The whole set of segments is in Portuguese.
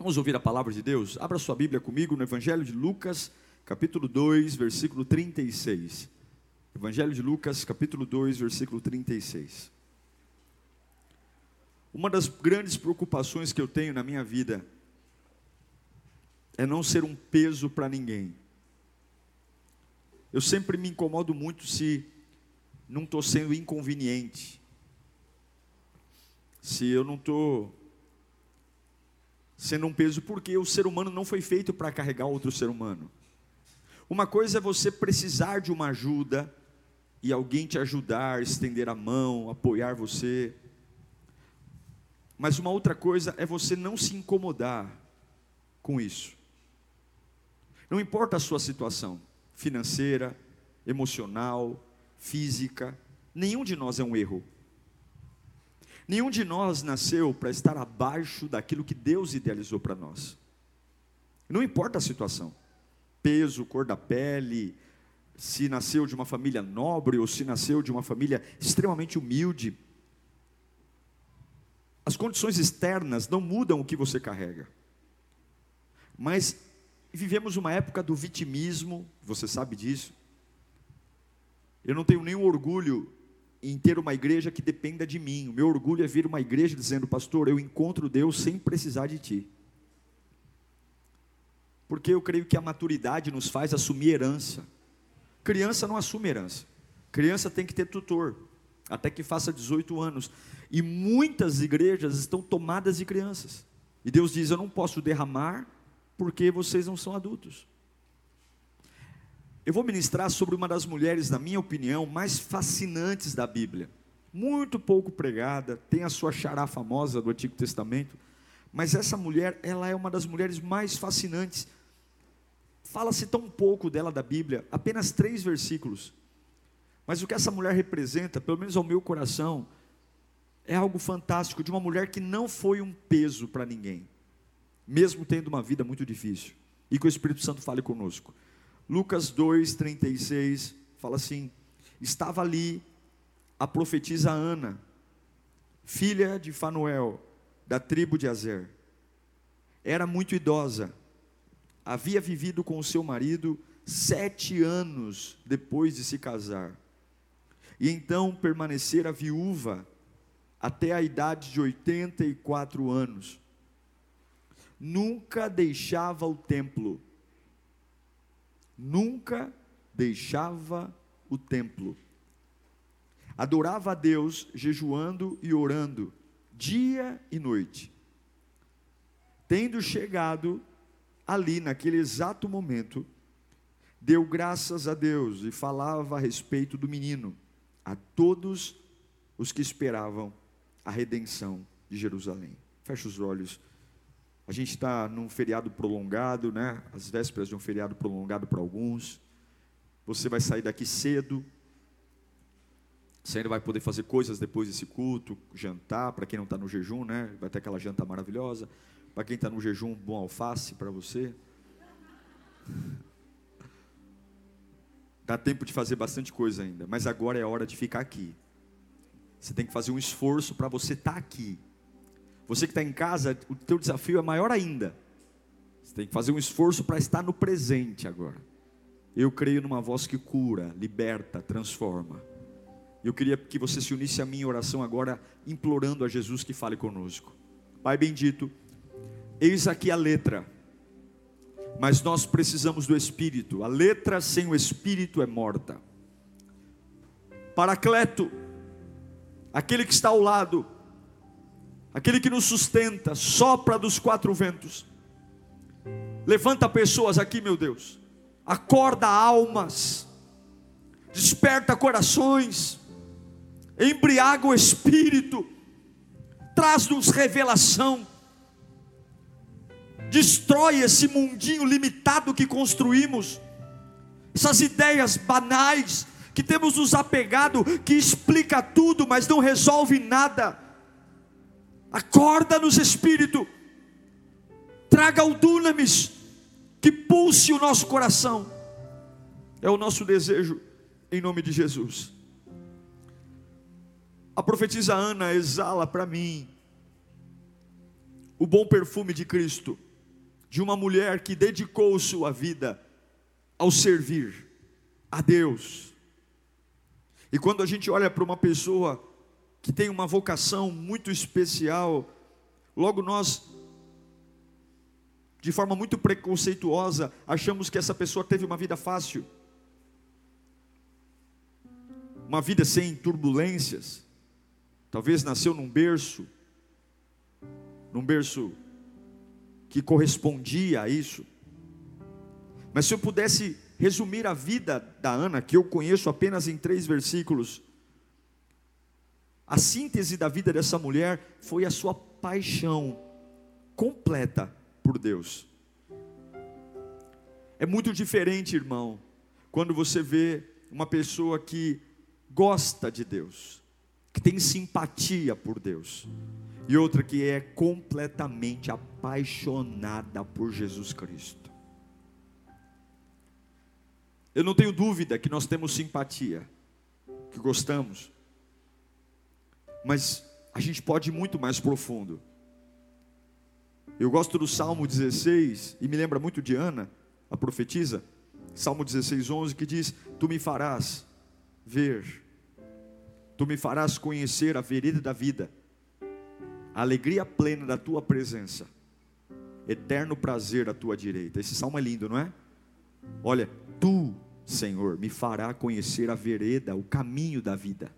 Vamos ouvir a palavra de Deus? Abra sua Bíblia comigo no Evangelho de Lucas, capítulo 2, versículo 36. Evangelho de Lucas, capítulo 2, versículo 36. Uma das grandes preocupações que eu tenho na minha vida é não ser um peso para ninguém. Eu sempre me incomodo muito se não estou sendo inconveniente, se eu não estou sendo um peso, porque o ser humano não foi feito para carregar outro ser humano. Uma coisa é você precisar de uma ajuda e alguém te ajudar, estender a mão, apoiar você. Mas uma outra coisa é você não se incomodar com isso. Não importa a sua situação financeira, emocional, física, nenhum de nós é um erro. Nenhum de nós nasceu para estar abaixo daquilo que Deus idealizou para nós. Não importa a situação, peso, cor da pele, se nasceu de uma família nobre ou se nasceu de uma família extremamente humilde. As condições externas não mudam o que você carrega. Mas vivemos uma época do vitimismo, você sabe disso. Eu não tenho nenhum orgulho em ter uma igreja que dependa de mim. O meu orgulho é vir uma igreja dizendo, pastor, eu encontro Deus sem precisar de ti. Porque eu creio que a maturidade nos faz assumir herança. Criança não assume herança. Criança tem que ter tutor, até que faça 18 anos. E muitas igrejas estão tomadas de crianças. E Deus diz: Eu não posso derramar porque vocês não são adultos. Eu vou ministrar sobre uma das mulheres, na minha opinião, mais fascinantes da Bíblia. Muito pouco pregada, tem a sua chará famosa do Antigo Testamento, mas essa mulher, ela é uma das mulheres mais fascinantes. Fala-se tão pouco dela da Bíblia, apenas três versículos. Mas o que essa mulher representa, pelo menos ao meu coração, é algo fantástico de uma mulher que não foi um peso para ninguém, mesmo tendo uma vida muito difícil. E que o Espírito Santo fale conosco. Lucas 2:36 fala assim: Estava ali a profetisa Ana, filha de Fanuel, da tribo de Azer. Era muito idosa, havia vivido com seu marido sete anos depois de se casar, e então permanecera viúva até a idade de 84 anos. Nunca deixava o templo nunca deixava o templo. Adorava a Deus jejuando e orando, dia e noite. Tendo chegado ali, naquele exato momento, deu graças a Deus e falava a respeito do menino a todos os que esperavam a redenção de Jerusalém. Feche os olhos. A gente está num feriado prolongado, né? As vésperas de um feriado prolongado para alguns. Você vai sair daqui cedo. Você ainda vai poder fazer coisas depois desse culto, jantar, para quem não está no jejum, né? Vai ter aquela janta maravilhosa. Para quem está no jejum, bom alface para você. Dá tempo de fazer bastante coisa ainda, mas agora é hora de ficar aqui. Você tem que fazer um esforço para você estar tá aqui. Você que está em casa, o teu desafio é maior ainda. Você tem que fazer um esforço para estar no presente agora. Eu creio numa voz que cura, liberta, transforma. Eu queria que você se unisse à minha oração agora, implorando a Jesus que fale conosco. Pai bendito, eis aqui a letra, mas nós precisamos do Espírito. A letra sem o Espírito é morta. Paracleto, aquele que está ao lado, aquele que nos sustenta, sopra dos quatro ventos. Levanta pessoas aqui, meu Deus. Acorda almas. Desperta corações. Embriaga o espírito. Traz-nos revelação. destrói esse mundinho limitado que construímos, essas ideias banais que temos nos apegado, que explica tudo, mas não resolve nada. Acorda-nos, Espírito, traga o dunamis, que pulse o nosso coração, é o nosso desejo, em nome de Jesus. A profetisa Ana exala para mim o bom perfume de Cristo, de uma mulher que dedicou sua vida ao servir a Deus. E quando a gente olha para uma pessoa que tem uma vocação muito especial, logo nós, de forma muito preconceituosa, achamos que essa pessoa teve uma vida fácil, uma vida sem turbulências, talvez nasceu num berço, num berço que correspondia a isso. Mas se eu pudesse resumir a vida da Ana, que eu conheço apenas em três versículos, a síntese da vida dessa mulher foi a sua paixão completa por Deus. É muito diferente, irmão, quando você vê uma pessoa que gosta de Deus, que tem simpatia por Deus, e outra que é completamente apaixonada por Jesus Cristo. Eu não tenho dúvida que nós temos simpatia, que gostamos, mas a gente pode ir muito mais profundo. Eu gosto do Salmo 16 e me lembra muito de Ana, a profetisa, Salmo 16, 11, que diz: Tu me farás ver, tu me farás conhecer a vereda da vida, a alegria plena da tua presença, eterno prazer à tua direita. Esse salmo é lindo, não é? Olha, tu, Senhor, me fará conhecer a vereda, o caminho da vida.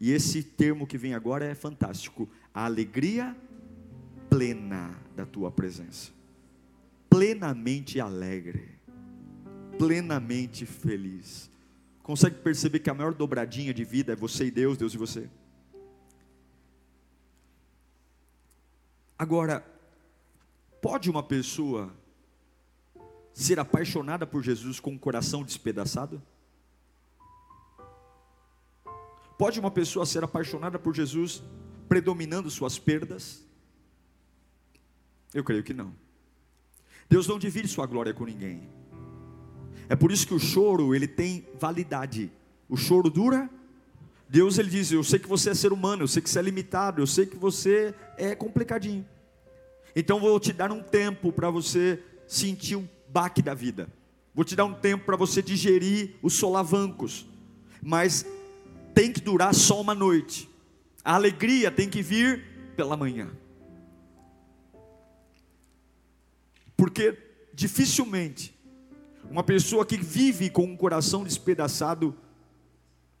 E esse termo que vem agora é fantástico. A alegria plena da tua presença. Plenamente alegre. Plenamente feliz. Consegue perceber que a maior dobradinha de vida é você e Deus, Deus e você? Agora, pode uma pessoa ser apaixonada por Jesus com o coração despedaçado? Pode uma pessoa ser apaixonada por Jesus predominando suas perdas? Eu creio que não. Deus não divide sua glória com ninguém. É por isso que o choro, ele tem validade. O choro dura. Deus ele diz: "Eu sei que você é ser humano, eu sei que você é limitado, eu sei que você é complicadinho. Então vou te dar um tempo para você sentir o baque da vida. Vou te dar um tempo para você digerir os solavancos. Mas tem que durar só uma noite. A alegria tem que vir pela manhã. Porque dificilmente uma pessoa que vive com um coração despedaçado,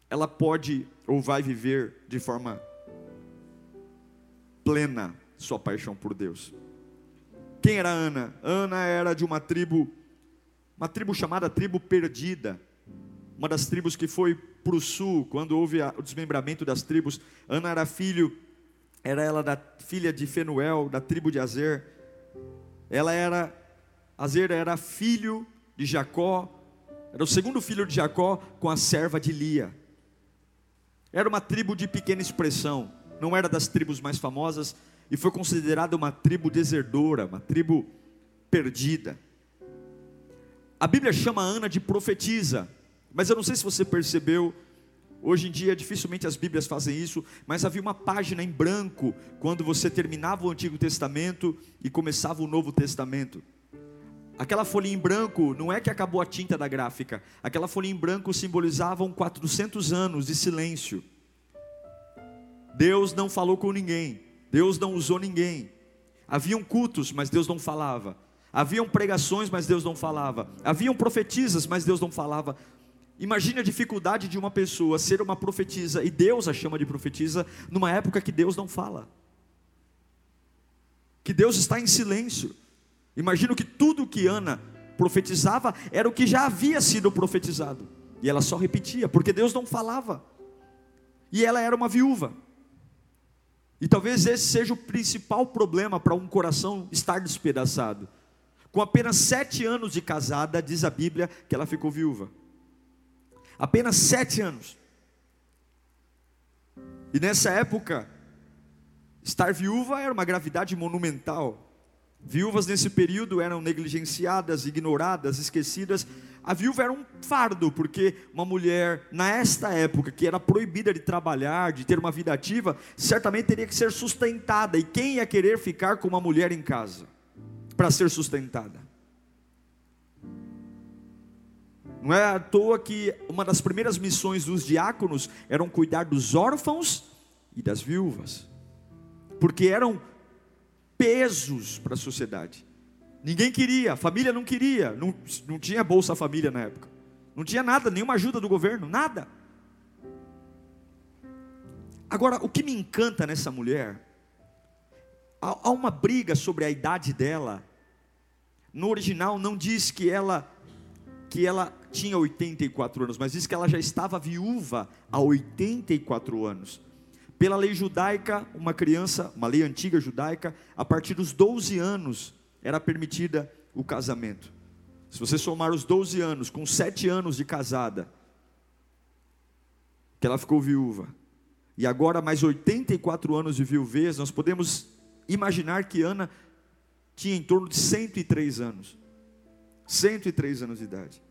ela pode ou vai viver de forma plena sua paixão por Deus. Quem era Ana? Ana era de uma tribo, uma tribo chamada tribo perdida, uma das tribos que foi para o sul, quando houve o desmembramento das tribos. Ana era filho, era ela da filha de Fenuel, da tribo de Azer. Ela era, Azer era filho de Jacó, era o segundo filho de Jacó com a serva de Lia. Era uma tribo de pequena expressão, não era das tribos mais famosas e foi considerada uma tribo desertora, uma tribo perdida. A Bíblia chama Ana de profetisa. Mas eu não sei se você percebeu, hoje em dia dificilmente as Bíblias fazem isso, mas havia uma página em branco quando você terminava o Antigo Testamento e começava o Novo Testamento. Aquela folhinha em branco não é que acabou a tinta da gráfica, aquela folhinha em branco simbolizava 400 anos de silêncio. Deus não falou com ninguém, Deus não usou ninguém. Haviam cultos, mas Deus não falava. Haviam pregações, mas Deus não falava. Haviam profetisas, mas Deus não falava. Imagine a dificuldade de uma pessoa ser uma profetisa e Deus a chama de profetisa numa época que Deus não fala. Que Deus está em silêncio. Imagino que tudo que Ana profetizava era o que já havia sido profetizado. E ela só repetia, porque Deus não falava. E ela era uma viúva. E talvez esse seja o principal problema para um coração estar despedaçado. Com apenas sete anos de casada, diz a Bíblia que ela ficou viúva. Apenas sete anos. E nessa época, estar viúva era uma gravidade monumental. Viúvas nesse período eram negligenciadas, ignoradas, esquecidas. A viúva era um fardo, porque uma mulher, nesta época, que era proibida de trabalhar, de ter uma vida ativa, certamente teria que ser sustentada. E quem ia querer ficar com uma mulher em casa para ser sustentada? Não é à toa que uma das primeiras missões dos diáconos eram cuidar dos órfãos e das viúvas, porque eram pesos para a sociedade. Ninguém queria, a família não queria, não, não tinha Bolsa Família na época, não tinha nada, nenhuma ajuda do governo, nada. Agora, o que me encanta nessa mulher, há, há uma briga sobre a idade dela. No original não diz que ela que ela tinha 84 anos, mas diz que ela já estava viúva há 84 anos. Pela lei judaica, uma criança, uma lei antiga judaica, a partir dos 12 anos era permitida o casamento. Se você somar os 12 anos com 7 anos de casada, que ela ficou viúva, e agora mais 84 anos de viuvez, nós podemos imaginar que Ana tinha em torno de 103 anos. 103 anos de idade.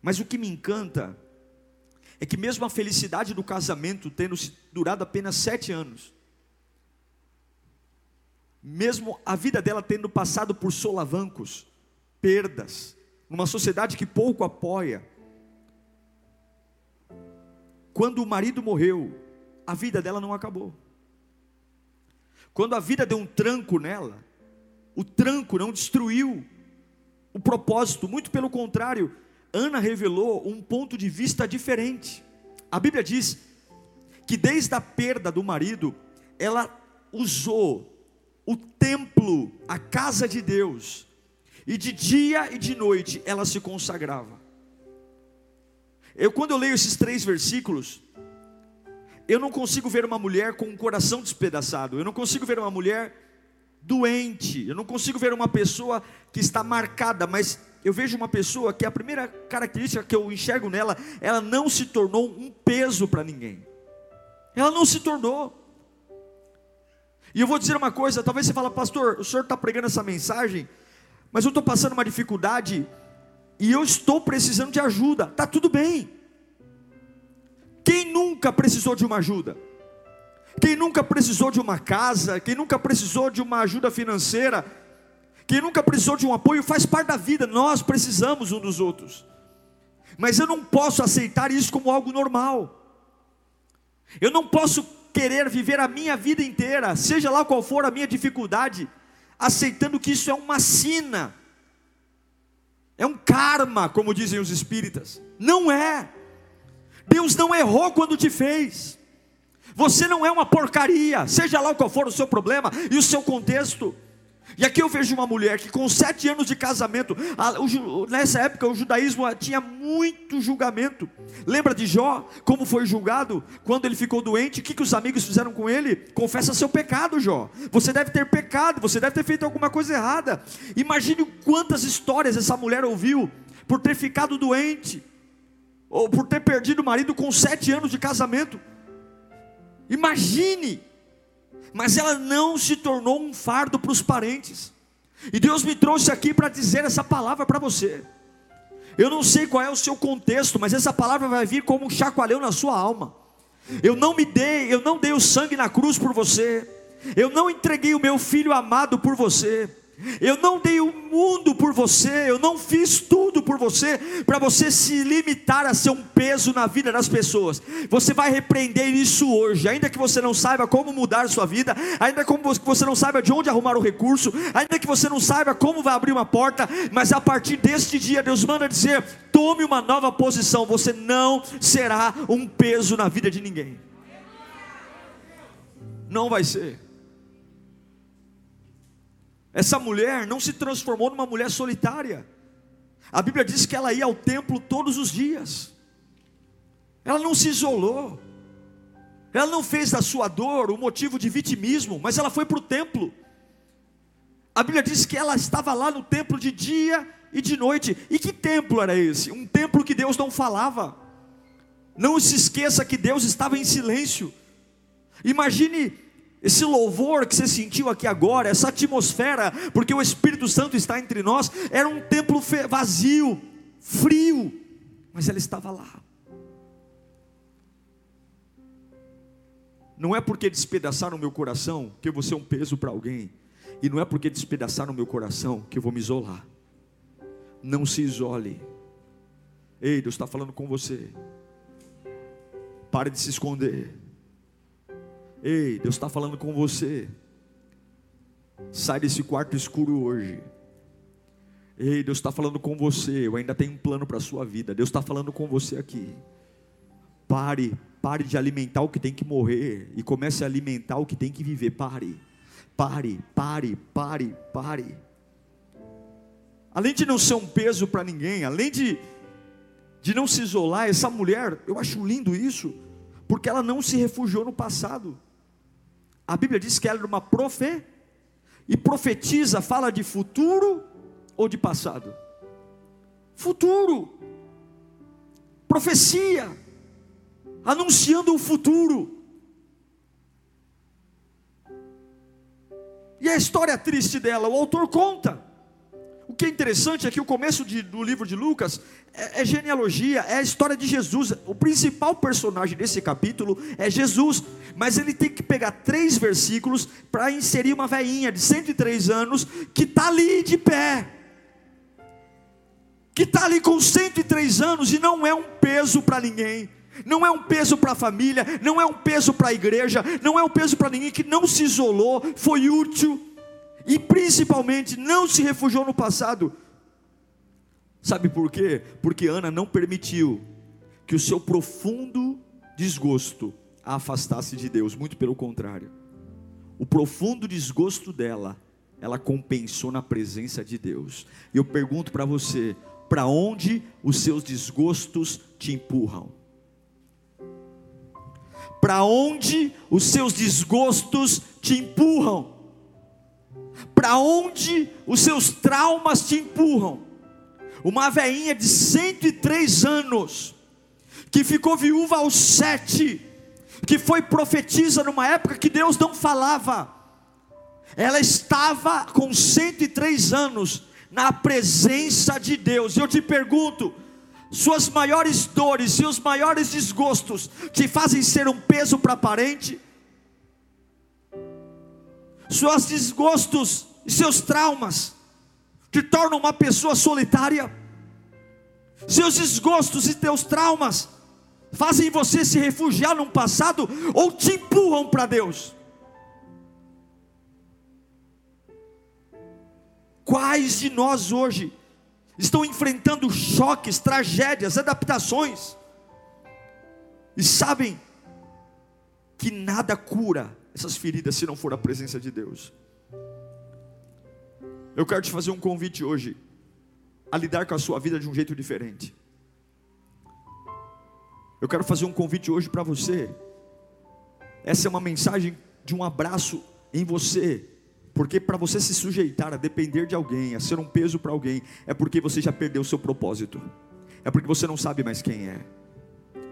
Mas o que me encanta é que mesmo a felicidade do casamento tendo durado apenas sete anos, mesmo a vida dela tendo passado por solavancos, perdas, numa sociedade que pouco apoia, quando o marido morreu, a vida dela não acabou. Quando a vida deu um tranco nela, o tranco não destruiu o propósito, muito pelo contrário, Ana revelou um ponto de vista diferente. A Bíblia diz que desde a perda do marido, ela usou o templo, a casa de Deus, e de dia e de noite ela se consagrava. Eu, quando eu leio esses três versículos, eu não consigo ver uma mulher com um coração despedaçado, eu não consigo ver uma mulher doente, eu não consigo ver uma pessoa que está marcada, mas eu vejo uma pessoa que a primeira característica que eu enxergo nela, ela não se tornou um peso para ninguém. Ela não se tornou. E eu vou dizer uma coisa, talvez você fale, pastor, o senhor está pregando essa mensagem, mas eu estou passando uma dificuldade e eu estou precisando de ajuda. Tá tudo bem. Quem nunca precisou de uma ajuda? Quem nunca precisou de uma casa? Quem nunca precisou de uma ajuda financeira? Quem nunca precisou de um apoio faz parte da vida, nós precisamos um dos outros. Mas eu não posso aceitar isso como algo normal. Eu não posso querer viver a minha vida inteira, seja lá qual for a minha dificuldade, aceitando que isso é uma sina, é um karma, como dizem os espíritas. Não é. Deus não errou quando te fez. Você não é uma porcaria, seja lá qual for o seu problema e o seu contexto. E aqui eu vejo uma mulher que com sete anos de casamento, a, o, nessa época o judaísmo tinha muito julgamento. Lembra de Jó, como foi julgado quando ele ficou doente? O que, que os amigos fizeram com ele? Confessa seu pecado, Jó. Você deve ter pecado, você deve ter feito alguma coisa errada. Imagine quantas histórias essa mulher ouviu por ter ficado doente, ou por ter perdido o marido com sete anos de casamento. Imagine mas ela não se tornou um fardo para os parentes. E Deus me trouxe aqui para dizer essa palavra para você. Eu não sei qual é o seu contexto, mas essa palavra vai vir como um chacoalhão na sua alma. Eu não me dei, eu não dei o sangue na cruz por você. Eu não entreguei o meu filho amado por você. Eu não dei o mundo por você, eu não fiz tudo por você para você se limitar a ser um peso na vida das pessoas. Você vai repreender isso hoje, ainda que você não saiba como mudar sua vida, ainda que você não saiba de onde arrumar o recurso, ainda que você não saiba como vai abrir uma porta, mas a partir deste dia Deus manda dizer: tome uma nova posição, você não será um peso na vida de ninguém. Não vai ser. Essa mulher não se transformou numa mulher solitária. A Bíblia diz que ela ia ao templo todos os dias. Ela não se isolou. Ela não fez da sua dor o motivo de vitimismo, mas ela foi para o templo. A Bíblia diz que ela estava lá no templo de dia e de noite. E que templo era esse? Um templo que Deus não falava. Não se esqueça que Deus estava em silêncio. Imagine esse louvor que você sentiu aqui agora, essa atmosfera, porque o Espírito Santo está entre nós, era um templo vazio, frio, mas ela estava lá. Não é porque despedaçaram meu coração que eu vou ser um peso para alguém. E não é porque despedaçaram o meu coração que eu vou me isolar. Não se isole. Ei, Deus está falando com você. Pare de se esconder. Ei, Deus está falando com você. Sai desse quarto escuro hoje. Ei, Deus está falando com você. Eu ainda tenho um plano para a sua vida. Deus está falando com você aqui. Pare, pare de alimentar o que tem que morrer e comece a alimentar o que tem que viver. Pare, pare, pare, pare, pare. Além de não ser um peso para ninguém, além de, de não se isolar, essa mulher, eu acho lindo isso, porque ela não se refugiou no passado. A Bíblia diz que ela era uma profe, e profetiza, fala de futuro ou de passado? Futuro, profecia, anunciando o futuro. E a história triste dela, o autor conta. Que é interessante é que o começo de, do livro de Lucas é, é, genealogia, é a história de Jesus. O principal personagem desse capítulo é Jesus, mas ele tem que pegar três versículos para inserir uma veinha de 103 anos que está ali de pé, que está ali com 103 anos e não é um peso para ninguém não é um peso para a família, não é um peso para a igreja, não é um peso para ninguém que não se isolou, foi útil e principalmente não se refugiou no passado. Sabe por quê? Porque Ana não permitiu que o seu profundo desgosto a afastasse de Deus, muito pelo contrário. O profundo desgosto dela, ela compensou na presença de Deus. E eu pergunto para você, para onde os seus desgostos te empurram? Para onde os seus desgostos te empurram? Para onde os seus traumas te empurram? Uma veinha de 103 anos, que ficou viúva aos sete, que foi profetisa numa época que Deus não falava. Ela estava com 103 anos na presença de Deus. E eu te pergunto, suas maiores dores, seus maiores desgostos te fazem ser um peso para parente? Seus desgostos e seus traumas te tornam uma pessoa solitária? Seus desgostos e teus traumas fazem você se refugiar num passado ou te empurram para Deus? Quais de nós hoje estão enfrentando choques, tragédias, adaptações, e sabem que nada cura essas feridas se não for a presença de Deus. Eu quero te fazer um convite hoje a lidar com a sua vida de um jeito diferente. Eu quero fazer um convite hoje para você. Essa é uma mensagem de um abraço em você, porque para você se sujeitar a depender de alguém, a ser um peso para alguém, é porque você já perdeu o seu propósito. É porque você não sabe mais quem é.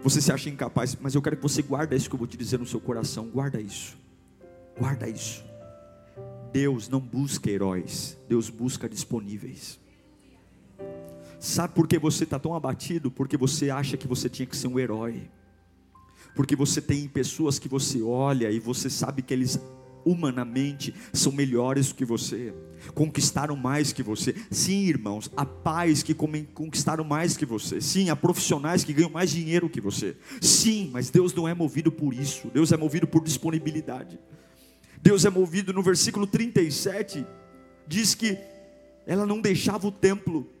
Você se acha incapaz, mas eu quero que você guarde isso que eu vou te dizer no seu coração. Guarda isso. Guarda isso. Deus não busca heróis, Deus busca disponíveis. Sabe por que você está tão abatido? Porque você acha que você tinha que ser um herói. Porque você tem pessoas que você olha e você sabe que eles humanamente são melhores que você, conquistaram mais que você. Sim, irmãos, há pais que conquistaram mais que você. Sim, há profissionais que ganham mais dinheiro que você. Sim, mas Deus não é movido por isso. Deus é movido por disponibilidade. Deus é movido no versículo 37, diz que ela não deixava o templo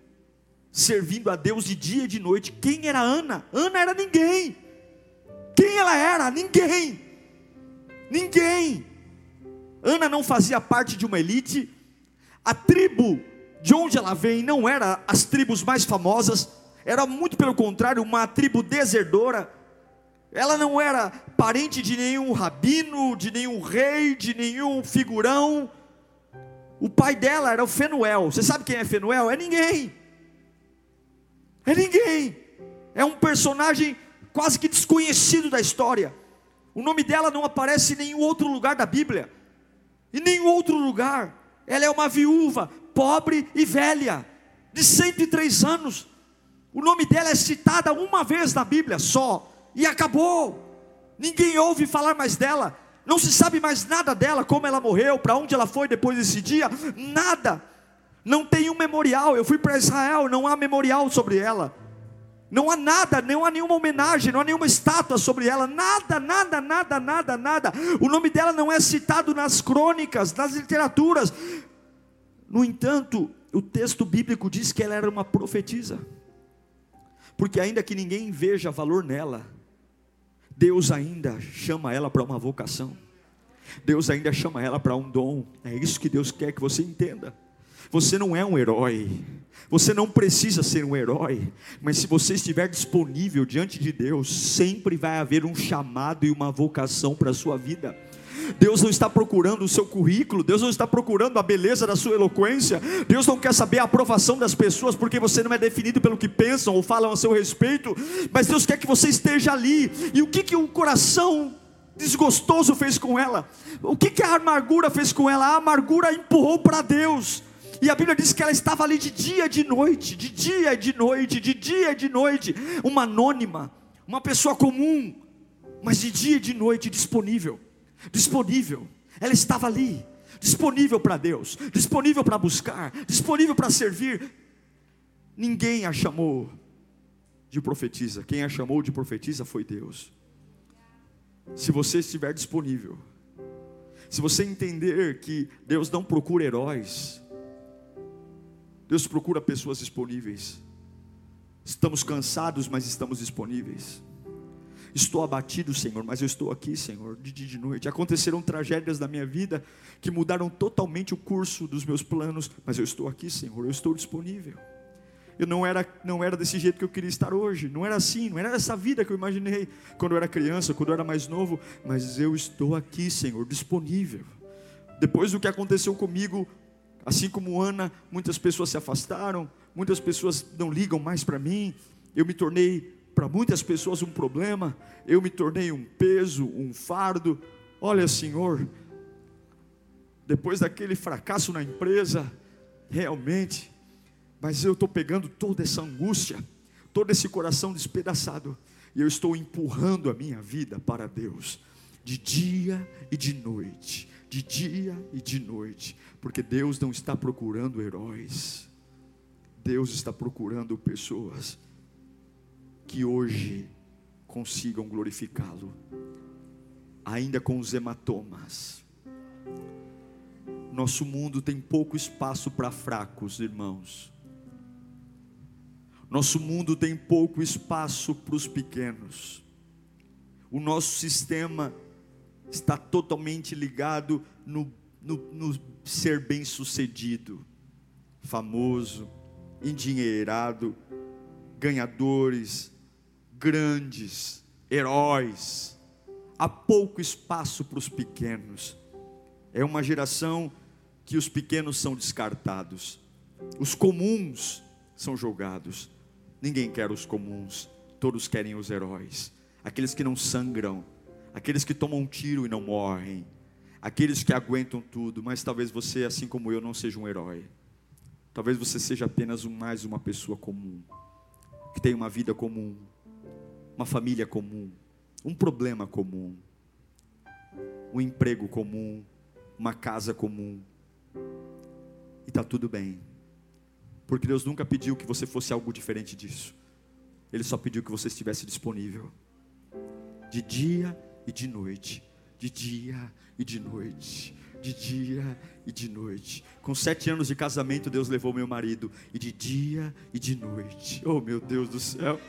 servindo a Deus de dia e de noite. Quem era Ana? Ana era ninguém. Quem ela era? Ninguém. Ninguém. Ana não fazia parte de uma elite, a tribo de onde ela vem não era as tribos mais famosas, era muito pelo contrário, uma tribo desertora. Ela não era parente de nenhum rabino, de nenhum rei, de nenhum figurão. O pai dela era o Fenuel. Você sabe quem é Fenuel? É ninguém. É ninguém. É um personagem quase que desconhecido da história. O nome dela não aparece em nenhum outro lugar da Bíblia. Em nenhum outro lugar. Ela é uma viúva, pobre e velha, de 103 anos. O nome dela é citada uma vez na Bíblia só, e acabou. Ninguém ouve falar mais dela. Não se sabe mais nada dela, como ela morreu, para onde ela foi depois desse dia, nada. Não tem um memorial. Eu fui para Israel, não há memorial sobre ela. Não há nada, não há nenhuma homenagem, não há nenhuma estátua sobre ela, nada, nada, nada, nada, nada. O nome dela não é citado nas crônicas, nas literaturas. No entanto, o texto bíblico diz que ela era uma profetisa, porque ainda que ninguém veja valor nela, Deus ainda chama ela para uma vocação, Deus ainda chama ela para um dom, é isso que Deus quer que você entenda. Você não é um herói, você não precisa ser um herói, mas se você estiver disponível diante de Deus, sempre vai haver um chamado e uma vocação para a sua vida. Deus não está procurando o seu currículo, Deus não está procurando a beleza da sua eloquência, Deus não quer saber a aprovação das pessoas, porque você não é definido pelo que pensam ou falam a seu respeito, mas Deus quer que você esteja ali. E o que, que o coração desgostoso fez com ela? O que, que a amargura fez com ela? A amargura empurrou para Deus. E a Bíblia diz que ela estava ali de dia e de noite, de dia e de noite, de dia e de noite, uma anônima, uma pessoa comum, mas de dia e de noite disponível, disponível. Ela estava ali, disponível para Deus, disponível para buscar, disponível para servir. Ninguém a chamou de profetisa, quem a chamou de profetisa foi Deus. Se você estiver disponível, se você entender que Deus não procura heróis, Deus procura pessoas disponíveis. Estamos cansados, mas estamos disponíveis. Estou abatido, Senhor, mas eu estou aqui, Senhor, de dia e de noite. Aconteceram tragédias na minha vida que mudaram totalmente o curso dos meus planos, mas eu estou aqui, Senhor, eu estou disponível. Eu não era, não era desse jeito que eu queria estar hoje, não era assim, não era essa vida que eu imaginei quando eu era criança, quando eu era mais novo, mas eu estou aqui, Senhor, disponível. Depois do que aconteceu comigo Assim como Ana, muitas pessoas se afastaram, muitas pessoas não ligam mais para mim. Eu me tornei para muitas pessoas um problema, eu me tornei um peso, um fardo. Olha, Senhor, depois daquele fracasso na empresa, realmente, mas eu estou pegando toda essa angústia, todo esse coração despedaçado, e eu estou empurrando a minha vida para Deus, de dia e de noite de dia e de noite, porque Deus não está procurando heróis, Deus está procurando pessoas que hoje consigam glorificá-lo, ainda com os hematomas. Nosso mundo tem pouco espaço para fracos, irmãos. Nosso mundo tem pouco espaço para os pequenos. O nosso sistema está totalmente ligado no, no, no ser bem sucedido, famoso, endinheirado, ganhadores, grandes, heróis. Há pouco espaço para os pequenos. É uma geração que os pequenos são descartados, os comuns são jogados. Ninguém quer os comuns, todos querem os heróis, aqueles que não sangram, aqueles que tomam um tiro e não morrem, aqueles que aguentam tudo, mas talvez você, assim como eu, não seja um herói. Talvez você seja apenas mais uma pessoa comum, que tem uma vida comum, uma família comum, um problema comum, um emprego comum, uma casa comum. E está tudo bem, porque Deus nunca pediu que você fosse algo diferente disso, Ele só pediu que você estivesse disponível, de dia e de noite, de dia e de noite, de dia e de noite. Com sete anos de casamento, Deus levou meu marido, e de dia e de noite. Oh meu Deus do céu,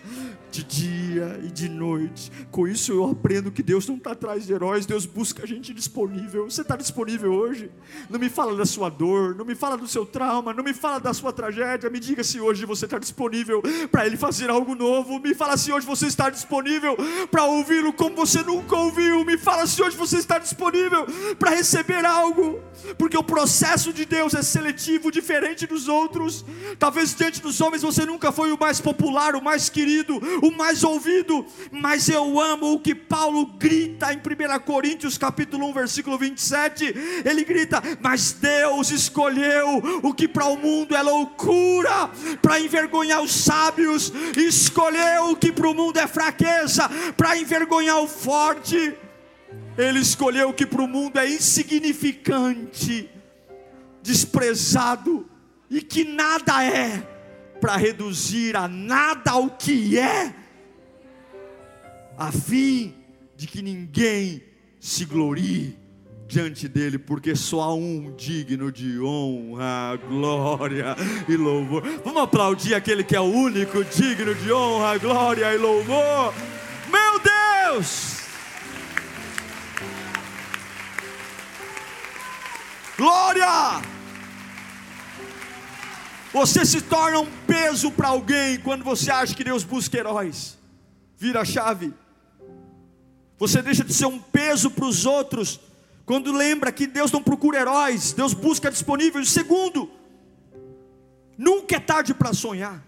de dia e de noite. Com isso eu aprendo que Deus não está atrás de heróis, Deus busca gente disponível. Você está disponível hoje? Não me fala da sua dor, não me fala do seu trauma, não me fala da sua tragédia. Me diga se hoje você está disponível para Ele fazer algo novo. Me fala se hoje você está disponível para ouvi-lo como você nunca ouviu. Me fala se hoje você está disponível para receber algo, porque o processo de Deus Deus é seletivo, diferente dos outros. Talvez diante dos homens você nunca foi o mais popular, o mais querido, o mais ouvido, mas eu amo o que Paulo grita em 1 Coríntios capítulo 1, versículo 27. Ele grita: "Mas Deus escolheu o que para o mundo é loucura, para envergonhar os sábios, escolheu o que para o mundo é fraqueza, para envergonhar o forte." Ele escolheu o que para o mundo é insignificante desprezado e que nada é, para reduzir a nada o que é, a fim de que ninguém se glorie diante dele, porque só há um digno de honra, glória e louvor. Vamos aplaudir aquele que é o único digno de honra, glória e louvor. Meu Deus! Glória! Você se torna um peso para alguém quando você acha que Deus busca heróis. Vira a chave. Você deixa de ser um peso para os outros quando lembra que Deus não procura heróis, Deus busca disponíveis. Segundo, nunca é tarde para sonhar.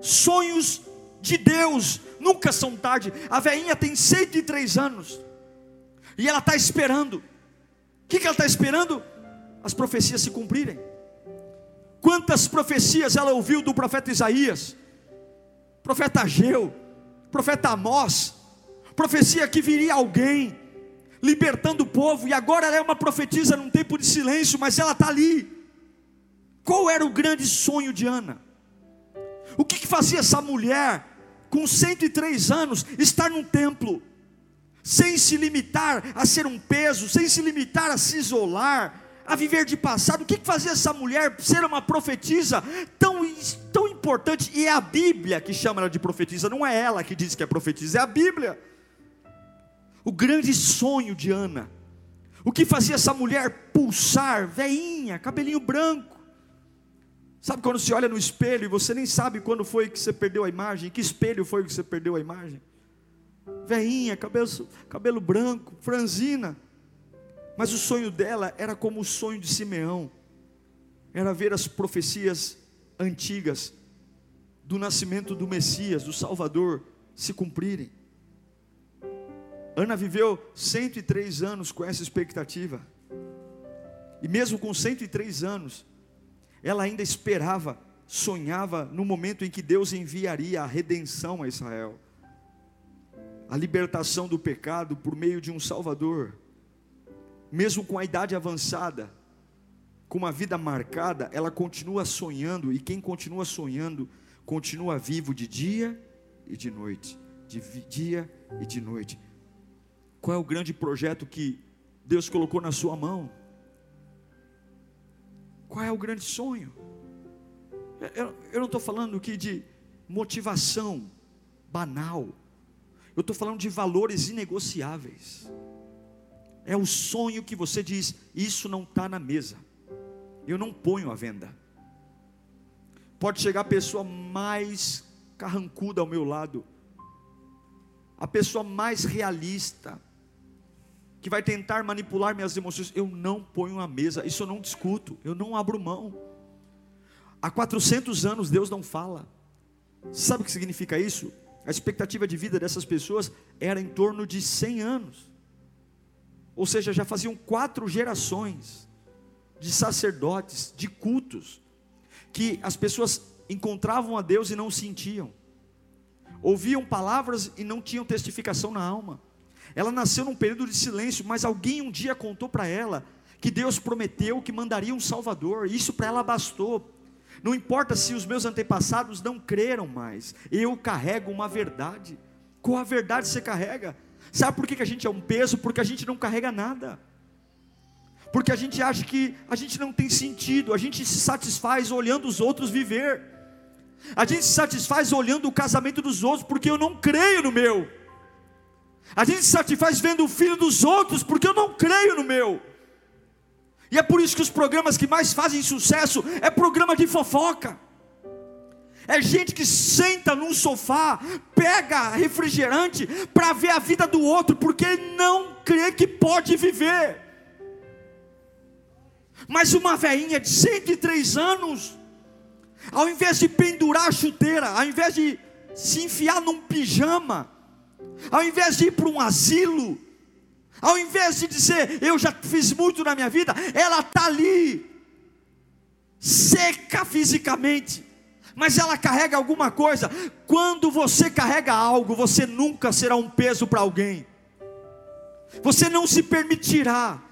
Sonhos de Deus nunca são tarde. A veinha tem 103 anos e ela está esperando. O que, que ela está esperando? As profecias se cumprirem. Quantas profecias ela ouviu do profeta Isaías, profeta Ageu, profeta Amós, profecia que viria alguém libertando o povo, e agora ela é uma profetisa num tempo de silêncio, mas ela está ali. Qual era o grande sonho de Ana? O que, que fazia essa mulher, com 103 anos, estar num templo, sem se limitar a ser um peso, sem se limitar a se isolar, a viver de passado. O que fazia essa mulher ser uma profetisa tão, tão importante? E é a Bíblia que chama ela de profetisa, não é ela que diz que é profetisa, é a Bíblia. O grande sonho de Ana. O que fazia essa mulher pulsar, veinha, cabelinho branco. Sabe quando você olha no espelho e você nem sabe quando foi que você perdeu a imagem? Que espelho foi que você perdeu a imagem? Veinha, cabelo, cabelo branco, franzina. Mas o sonho dela era como o sonho de Simeão, era ver as profecias antigas do nascimento do Messias, do Salvador, se cumprirem. Ana viveu 103 anos com essa expectativa, e mesmo com 103 anos, ela ainda esperava, sonhava no momento em que Deus enviaria a redenção a Israel, a libertação do pecado por meio de um Salvador mesmo com a idade avançada, com uma vida marcada, ela continua sonhando, e quem continua sonhando, continua vivo de dia e de noite. De dia e de noite. Qual é o grande projeto que Deus colocou na sua mão? Qual é o grande sonho? Eu, eu não estou falando aqui de motivação banal, eu estou falando de valores inegociáveis. É o sonho que você diz: Isso não está na mesa, eu não ponho à venda. Pode chegar a pessoa mais carrancuda ao meu lado, a pessoa mais realista, que vai tentar manipular minhas emoções, eu não ponho à mesa, isso eu não discuto, eu não abro mão. Há 400 anos Deus não fala. Sabe o que significa isso? A expectativa de vida dessas pessoas era em torno de 100 anos ou seja, já faziam quatro gerações de sacerdotes, de cultos, que as pessoas encontravam a Deus e não sentiam, ouviam palavras e não tinham testificação na alma. Ela nasceu num período de silêncio, mas alguém um dia contou para ela que Deus prometeu que mandaria um Salvador, isso para ela bastou. Não importa se os meus antepassados não creram mais, eu carrego uma verdade. Qual a verdade você carrega? Sabe por que a gente é um peso? Porque a gente não carrega nada. Porque a gente acha que a gente não tem sentido, a gente se satisfaz olhando os outros viver. A gente se satisfaz olhando o casamento dos outros, porque eu não creio no meu. A gente se satisfaz vendo o filho dos outros, porque eu não creio no meu. E é por isso que os programas que mais fazem sucesso é programa de fofoca. É gente que senta num sofá, pega refrigerante para ver a vida do outro, porque não crê que pode viver. Mas uma velhinha de 103 anos, ao invés de pendurar a chuteira, ao invés de se enfiar num pijama, ao invés de ir para um asilo, ao invés de dizer, eu já fiz muito na minha vida, ela está ali, seca fisicamente, mas ela carrega alguma coisa. Quando você carrega algo, você nunca será um peso para alguém, você não se permitirá,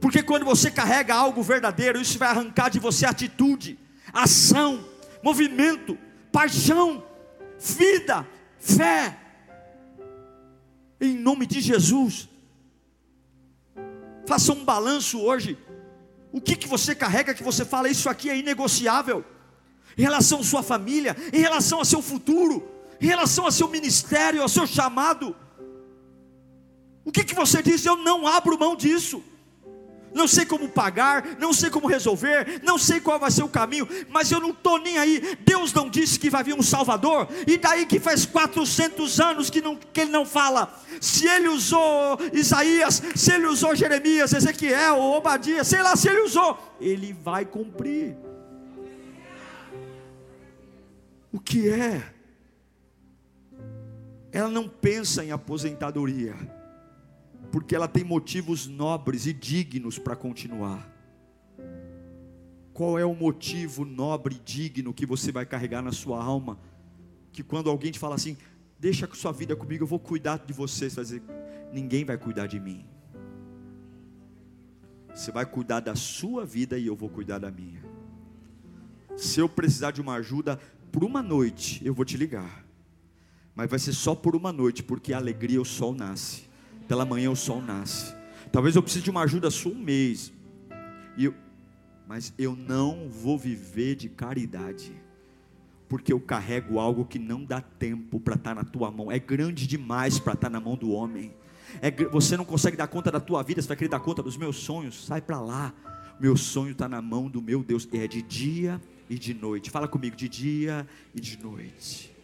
porque quando você carrega algo verdadeiro, isso vai arrancar de você atitude, ação, movimento, paixão, vida, fé. Em nome de Jesus. Faça um balanço hoje. O que, que você carrega que você fala, isso aqui é inegociável. Em relação à sua família, em relação ao seu futuro, em relação ao seu ministério, ao seu chamado. O que, que você diz? Eu não abro mão disso não sei como pagar, não sei como resolver, não sei qual vai ser o caminho, mas eu não estou nem aí. Deus não disse que vai vir um Salvador, e daí que faz 400 anos que, não, que Ele não fala. Se Ele usou Isaías, se Ele usou Jeremias, Ezequiel, Obadias, sei lá se Ele usou, Ele vai cumprir. O que é? Ela não pensa em aposentadoria porque ela tem motivos nobres e dignos para continuar. Qual é o motivo nobre e digno que você vai carregar na sua alma? Que quando alguém te fala assim, deixa sua vida comigo, eu vou cuidar de você, você vai dizer, ninguém vai cuidar de mim. Você vai cuidar da sua vida e eu vou cuidar da minha. Se eu precisar de uma ajuda por uma noite, eu vou te ligar. Mas vai ser só por uma noite, porque a alegria o sol nasce pela manhã o sol nasce. Talvez eu precise de uma ajuda só um mês. E eu, mas eu não vou viver de caridade. Porque eu carrego algo que não dá tempo para estar tá na tua mão. É grande demais para estar tá na mão do homem. É, você não consegue dar conta da tua vida, você vai querer dar conta dos meus sonhos. Sai para lá. Meu sonho está na mão do meu Deus. É de dia e de noite. Fala comigo, de dia e de noite.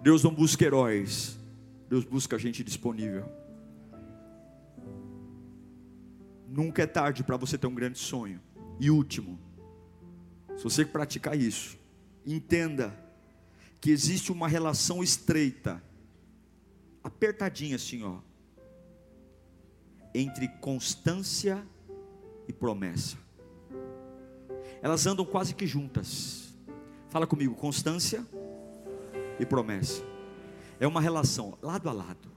Deus não busca heróis, Deus busca gente disponível. Nunca é tarde para você ter um grande sonho. E último, se você praticar isso, entenda que existe uma relação estreita, apertadinha assim, ó, entre constância e promessa. Elas andam quase que juntas. Fala comigo, constância e promessa. É uma relação lado a lado.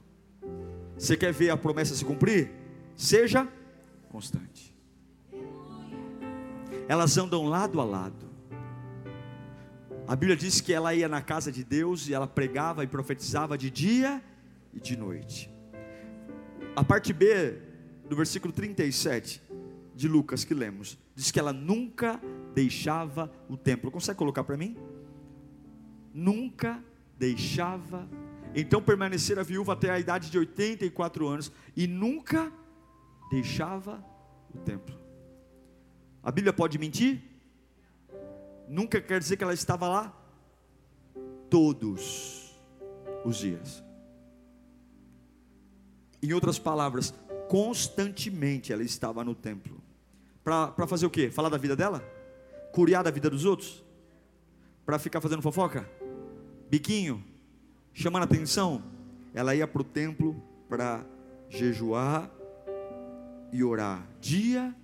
Você quer ver a promessa se cumprir? Seja constante. Elas andam lado a lado. A Bíblia diz que ela ia na casa de Deus e ela pregava e profetizava de dia e de noite. A parte B do versículo 37 de Lucas que lemos, diz que ela nunca deixava o templo. Consegue colocar para mim? Nunca deixava então permanecera viúva até a idade de 84 anos e nunca deixava o templo. A Bíblia pode mentir? Nunca quer dizer que ela estava lá todos os dias. Em outras palavras, constantemente ela estava no templo. Para fazer o quê? Falar da vida dela? Curiar da vida dos outros? Para ficar fazendo fofoca? Biquinho? chamando atenção, ela ia para o templo para jejuar e orar, dia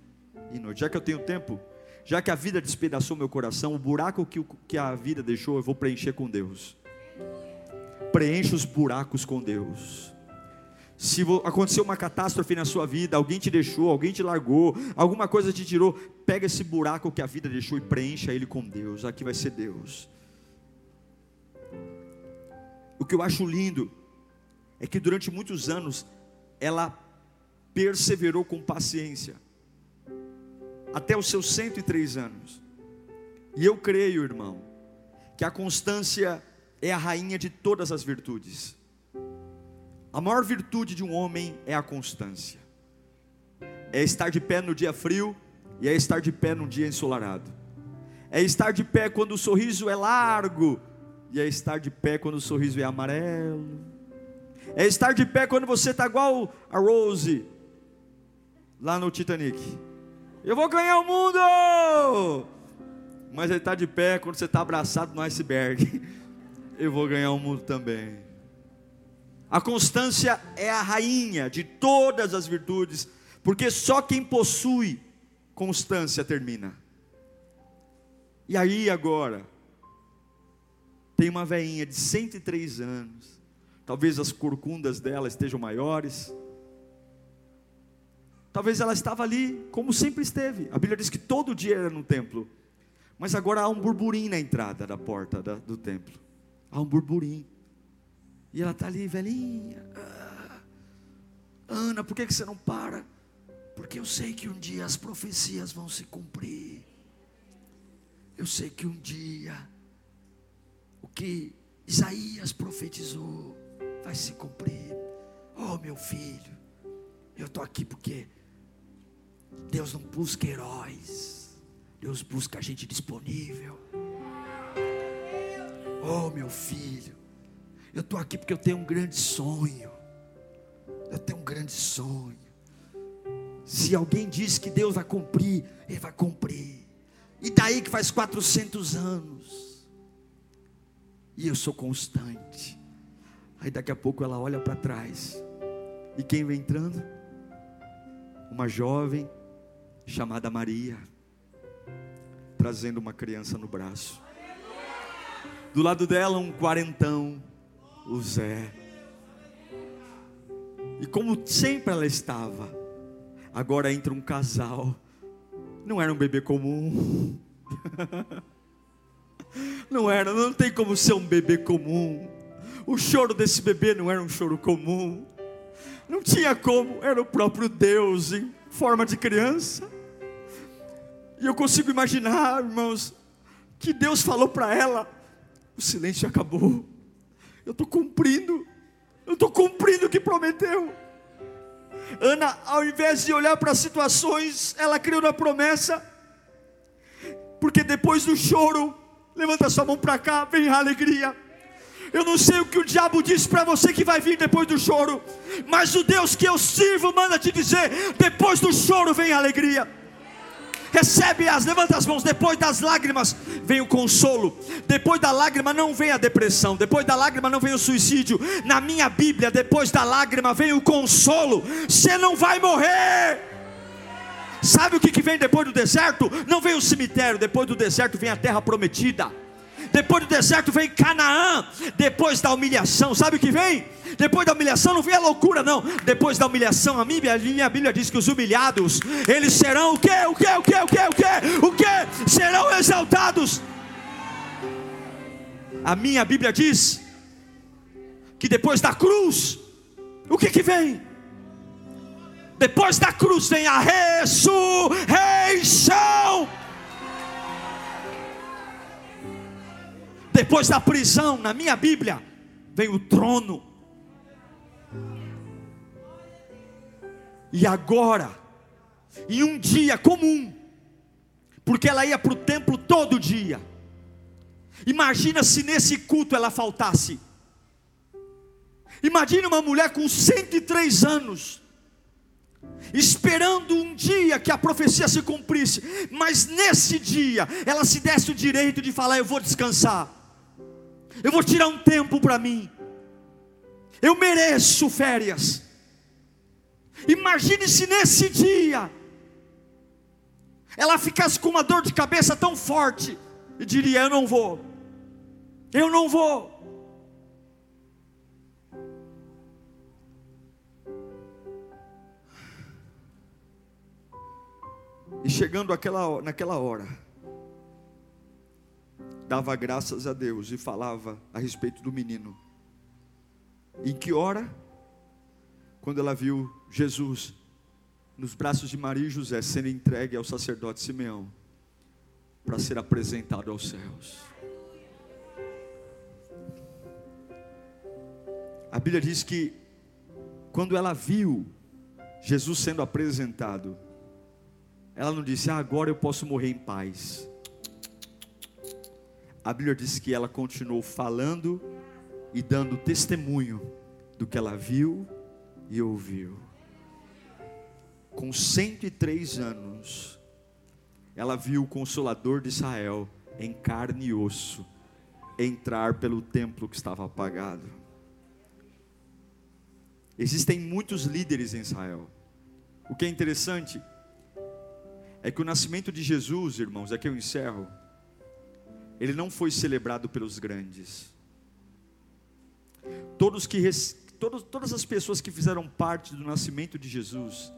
e noite. Já que eu tenho tempo, já que a vida despedaçou meu coração, o buraco que, que a vida deixou, eu vou preencher com Deus. Preencha os buracos com Deus. Se aconteceu uma catástrofe na sua vida, alguém te deixou, alguém te largou, alguma coisa te tirou, pega esse buraco que a vida deixou e preencha ele com Deus. Aqui vai ser Deus. O que eu acho lindo é que durante muitos anos ela perseverou com paciência até os seus 103 anos. E eu creio, irmão, que a constância é a rainha de todas as virtudes. A maior virtude de um homem é a constância. É estar de pé no dia frio e é estar de pé num dia ensolarado. É estar de pé quando o sorriso é largo e é estar de pé quando o sorriso é amarelo. É estar de pé quando você está igual a Rose lá no Titanic. Eu vou ganhar o mundo! Mas ele está de pé quando você está abraçado no iceberg. Eu vou ganhar o mundo também. A constância é a rainha de todas as virtudes, porque só quem possui constância termina. E aí agora, tem uma veinha de 103 anos, talvez as corcundas dela estejam maiores, talvez ela estava ali como sempre esteve. A Bíblia diz que todo dia era no templo, mas agora há um burburinho na entrada da porta da, do templo, há um burburinho, e ela está ali, velhinha. Ah, Ana, por que, que você não para? Porque eu sei que um dia as profecias vão se cumprir. Eu sei que um dia o que Isaías profetizou vai se cumprir. Oh, meu filho, eu estou aqui porque Deus não busca heróis, Deus busca gente disponível. Oh, meu filho, eu estou aqui porque eu tenho um grande sonho. Eu tenho um grande sonho. Se alguém diz que Deus vai cumprir, Ele vai cumprir. E daí que faz 400 anos. E eu sou constante. Aí daqui a pouco ela olha para trás. E quem vem entrando? Uma jovem chamada Maria, trazendo uma criança no braço. Do lado dela, um quarentão, o Zé. E como sempre ela estava, agora entra um casal. Não era um bebê comum. Não era, não tem como ser um bebê comum. O choro desse bebê não era um choro comum. Não tinha como, era o próprio Deus em forma de criança. E eu consigo imaginar, irmãos, que Deus falou para ela: o silêncio acabou. Eu estou cumprindo, eu estou cumprindo o que prometeu. Ana, ao invés de olhar para as situações, ela criou na promessa, porque depois do choro, levanta sua mão para cá, vem a alegria. Eu não sei o que o diabo disse para você que vai vir depois do choro, mas o Deus que eu sirvo manda te dizer: depois do choro vem a alegria recebe as, levanta as mãos, depois das lágrimas vem o consolo, depois da lágrima não vem a depressão, depois da lágrima não vem o suicídio, na minha Bíblia, depois da lágrima vem o consolo, você não vai morrer. Sabe o que vem depois do deserto? Não vem o cemitério, depois do deserto vem a terra prometida. Depois do deserto vem Canaã. Depois da humilhação, sabe o que vem? Depois da humilhação não vem a loucura, não. Depois da humilhação, a minha, Bíblia diz que os humilhados, eles serão o quê? O quê? O quê? O quê? O quê? O quê? Serão exaltados. A minha Bíblia diz que depois da cruz, o que que vem? Depois da cruz vem a ressurreição. Depois da prisão, na minha Bíblia, vem o trono. E agora, em um dia comum, porque ela ia para o templo todo dia. Imagina se nesse culto ela faltasse. Imagine uma mulher com 103 anos, esperando um dia que a profecia se cumprisse, mas nesse dia ela se desse o direito de falar: Eu vou descansar, eu vou tirar um tempo para mim, eu mereço férias. Imagine se nesse dia ela ficasse com uma dor de cabeça tão forte e diria: Eu não vou, eu não vou. E chegando aquela, naquela hora, dava graças a Deus e falava a respeito do menino. Em que hora? Quando ela viu Jesus nos braços de Maria e José, sendo entregue ao sacerdote Simeão, para ser apresentado aos céus. A Bíblia diz que, quando ela viu Jesus sendo apresentado, ela não disse, ah, agora eu posso morrer em paz. A Bíblia diz que ela continuou falando e dando testemunho do que ela viu e ouviu. Com 103 anos, ela viu o consolador de Israel em carne e osso entrar pelo templo que estava apagado. Existem muitos líderes em Israel. O que é interessante é que o nascimento de Jesus, irmãos, aqui eu encerro, ele não foi celebrado pelos grandes. Todos que todos, todas as pessoas que fizeram parte do nascimento de Jesus,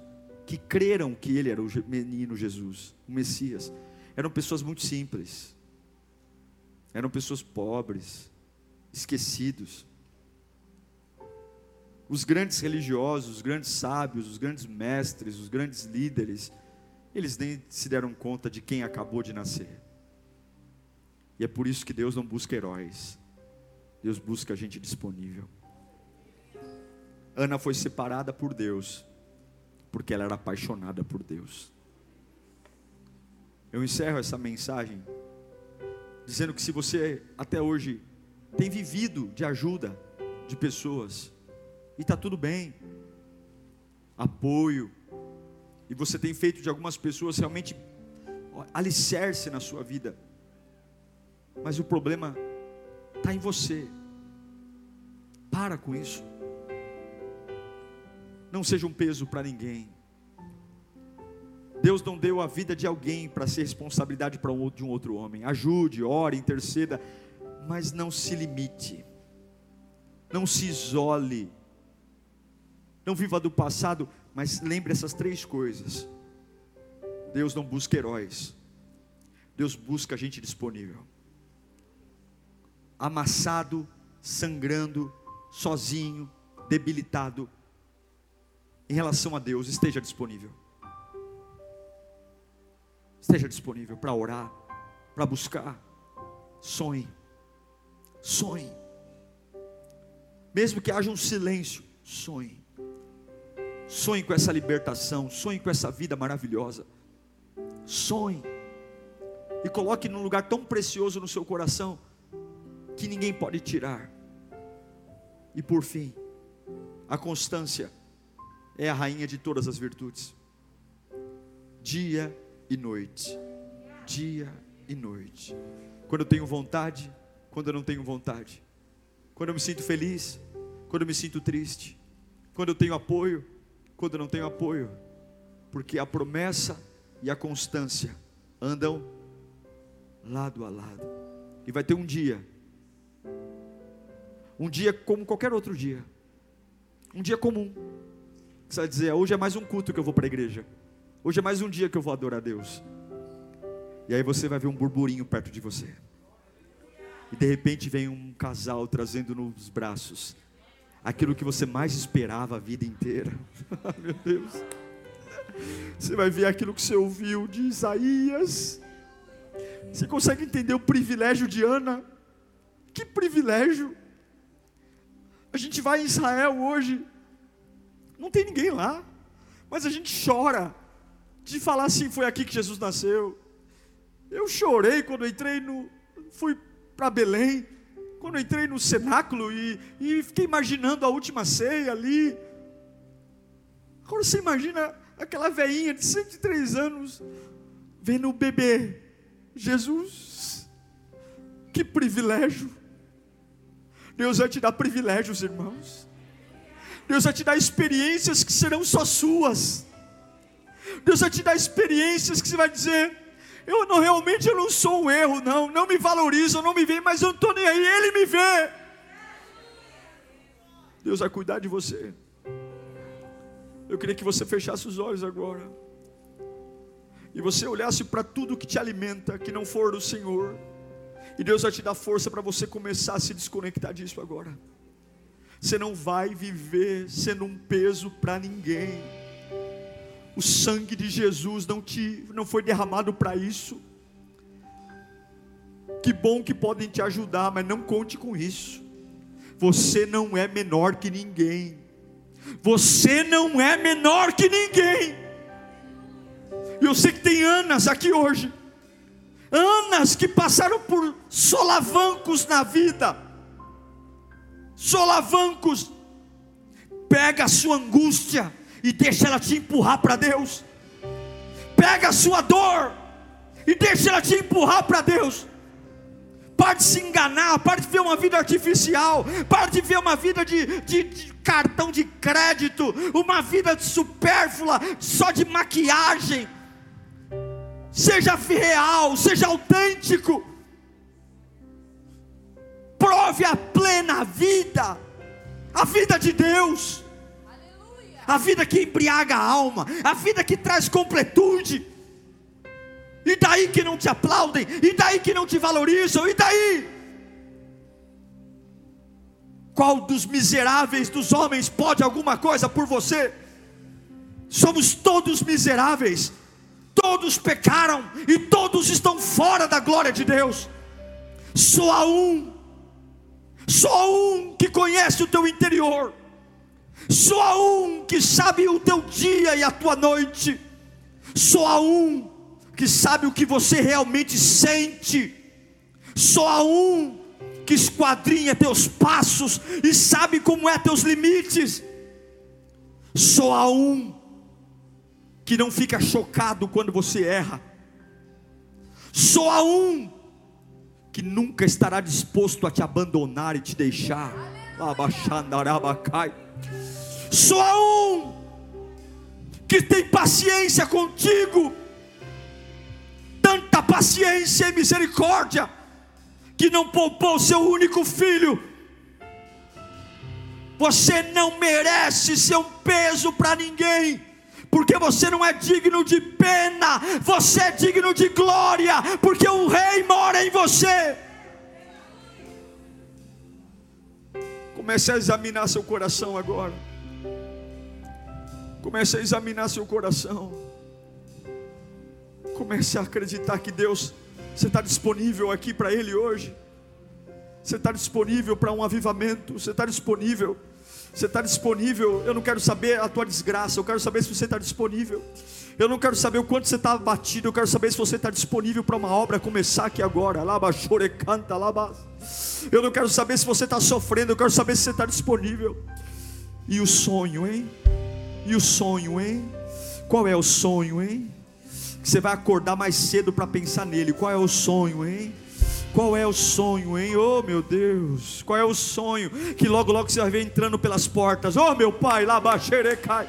que creram que ele era o menino Jesus, o Messias, eram pessoas muito simples. Eram pessoas pobres, esquecidos. Os grandes religiosos, os grandes sábios, os grandes mestres, os grandes líderes, eles nem se deram conta de quem acabou de nascer. E é por isso que Deus não busca heróis. Deus busca gente disponível. Ana foi separada por Deus, porque ela era apaixonada por Deus. Eu encerro essa mensagem dizendo que se você até hoje tem vivido de ajuda de pessoas, e está tudo bem, apoio, e você tem feito de algumas pessoas realmente alicerce na sua vida, mas o problema está em você. Para com isso. Não seja um peso para ninguém. Deus não deu a vida de alguém para ser responsabilidade para um, de um outro homem. Ajude, ore, interceda, mas não se limite. Não se isole. Não viva do passado, mas lembre essas três coisas. Deus não busca heróis. Deus busca gente disponível amassado, sangrando, sozinho, debilitado, em relação a Deus, esteja disponível. Esteja disponível para orar, para buscar. Sonhe. Sonhe. Mesmo que haja um silêncio, sonhe. Sonhe com essa libertação, sonhe com essa vida maravilhosa. Sonhe. E coloque num lugar tão precioso no seu coração que ninguém pode tirar. E por fim, a constância é a rainha de todas as virtudes. Dia e noite. Dia e noite. Quando eu tenho vontade, quando eu não tenho vontade. Quando eu me sinto feliz, quando eu me sinto triste. Quando eu tenho apoio, quando eu não tenho apoio. Porque a promessa e a constância andam lado a lado. E vai ter um dia um dia como qualquer outro dia. Um dia comum. Você vai dizer, hoje é mais um culto que eu vou para a igreja. Hoje é mais um dia que eu vou adorar a Deus. E aí você vai ver um burburinho perto de você. E de repente vem um casal trazendo nos braços aquilo que você mais esperava a vida inteira. Meu Deus. Você vai ver aquilo que você ouviu de Isaías. Você consegue entender o privilégio de Ana? Que privilégio! A gente vai em Israel hoje, não tem ninguém lá, mas a gente chora de falar assim: foi aqui que Jesus nasceu. Eu chorei quando entrei no. fui para Belém, quando entrei no cenáculo e, e fiquei imaginando a última ceia ali. Agora você imagina aquela veinha de 103 anos vendo o bebê, Jesus. Que privilégio. Deus vai te dar privilégios, irmãos. Deus vai te dar experiências que serão só suas. Deus vai te dar experiências que você vai dizer: eu não realmente eu não sou um erro, não, não me valorizam, não me veem, mas eu não estou nem aí, Ele me vê. Deus vai cuidar de você. Eu queria que você fechasse os olhos agora. E você olhasse para tudo que te alimenta, que não for do Senhor. E Deus vai te dar força para você começar a se desconectar disso agora. Você não vai viver sendo um peso para ninguém. O sangue de Jesus não te não foi derramado para isso. Que bom que podem te ajudar, mas não conte com isso. Você não é menor que ninguém. Você não é menor que ninguém. E eu sei que tem Anas aqui hoje. Anas que passaram por solavancos na vida. Solavancos. Pega a sua angústia e deixa ela te empurrar para Deus. Pega a sua dor e deixa ela te empurrar para Deus. Pare de se enganar, pare de ver uma vida artificial, pare de ver uma vida de, de, de cartão de crédito, uma vida supérflua, só de maquiagem. Seja real, seja autêntico. Prove a plena vida, a vida de Deus, a vida que embriaga a alma, a vida que traz completude. E daí que não te aplaudem? E daí que não te valorizam? E daí? Qual dos miseráveis dos homens pode alguma coisa por você? Somos todos miseráveis, todos pecaram e todos estão fora da glória de Deus. Só há um, só um que conhece o teu interior, só um que sabe o teu dia e a tua noite, só um que sabe o que você realmente sente. Só um que esquadrinha teus passos e sabe como é teus limites. Só um que não fica chocado quando você erra. Só um que nunca estará disposto a te abandonar e te deixar. Só há um que tem paciência contigo tanta paciência e misericórdia, que não poupou seu único filho. Você não merece ser um peso para ninguém, porque você não é digno de pena, você é digno de glória, porque o Rei mora em você. Comece a examinar seu coração agora. Comece a examinar seu coração. Comece a acreditar que Deus, você está disponível aqui para Ele hoje. Você está disponível para um avivamento. Você está disponível. Você está disponível. Eu não quero saber a tua desgraça. Eu quero saber se você está disponível. Eu não quero saber o quanto você está abatido. Eu quero saber se você está disponível para uma obra começar aqui agora. Laba, chore, canta, laba. Eu não quero saber se você está sofrendo. Eu quero saber se você está disponível. E o sonho, hein? E o sonho, hein? Qual é o sonho, hein? Você vai acordar mais cedo para pensar nele. Qual é o sonho, hein? Qual é o sonho, hein? Oh meu Deus, qual é o sonho? Que logo, logo você vai ver entrando pelas portas. Oh meu pai, lá cai.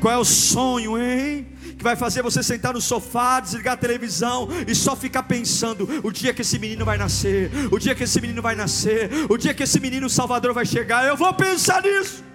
Qual é o sonho, hein? Que vai fazer você sentar no sofá, desligar a televisão e só ficar pensando: o dia que esse menino vai nascer, o dia que esse menino vai nascer, o dia que esse menino Salvador vai chegar. Eu vou pensar nisso.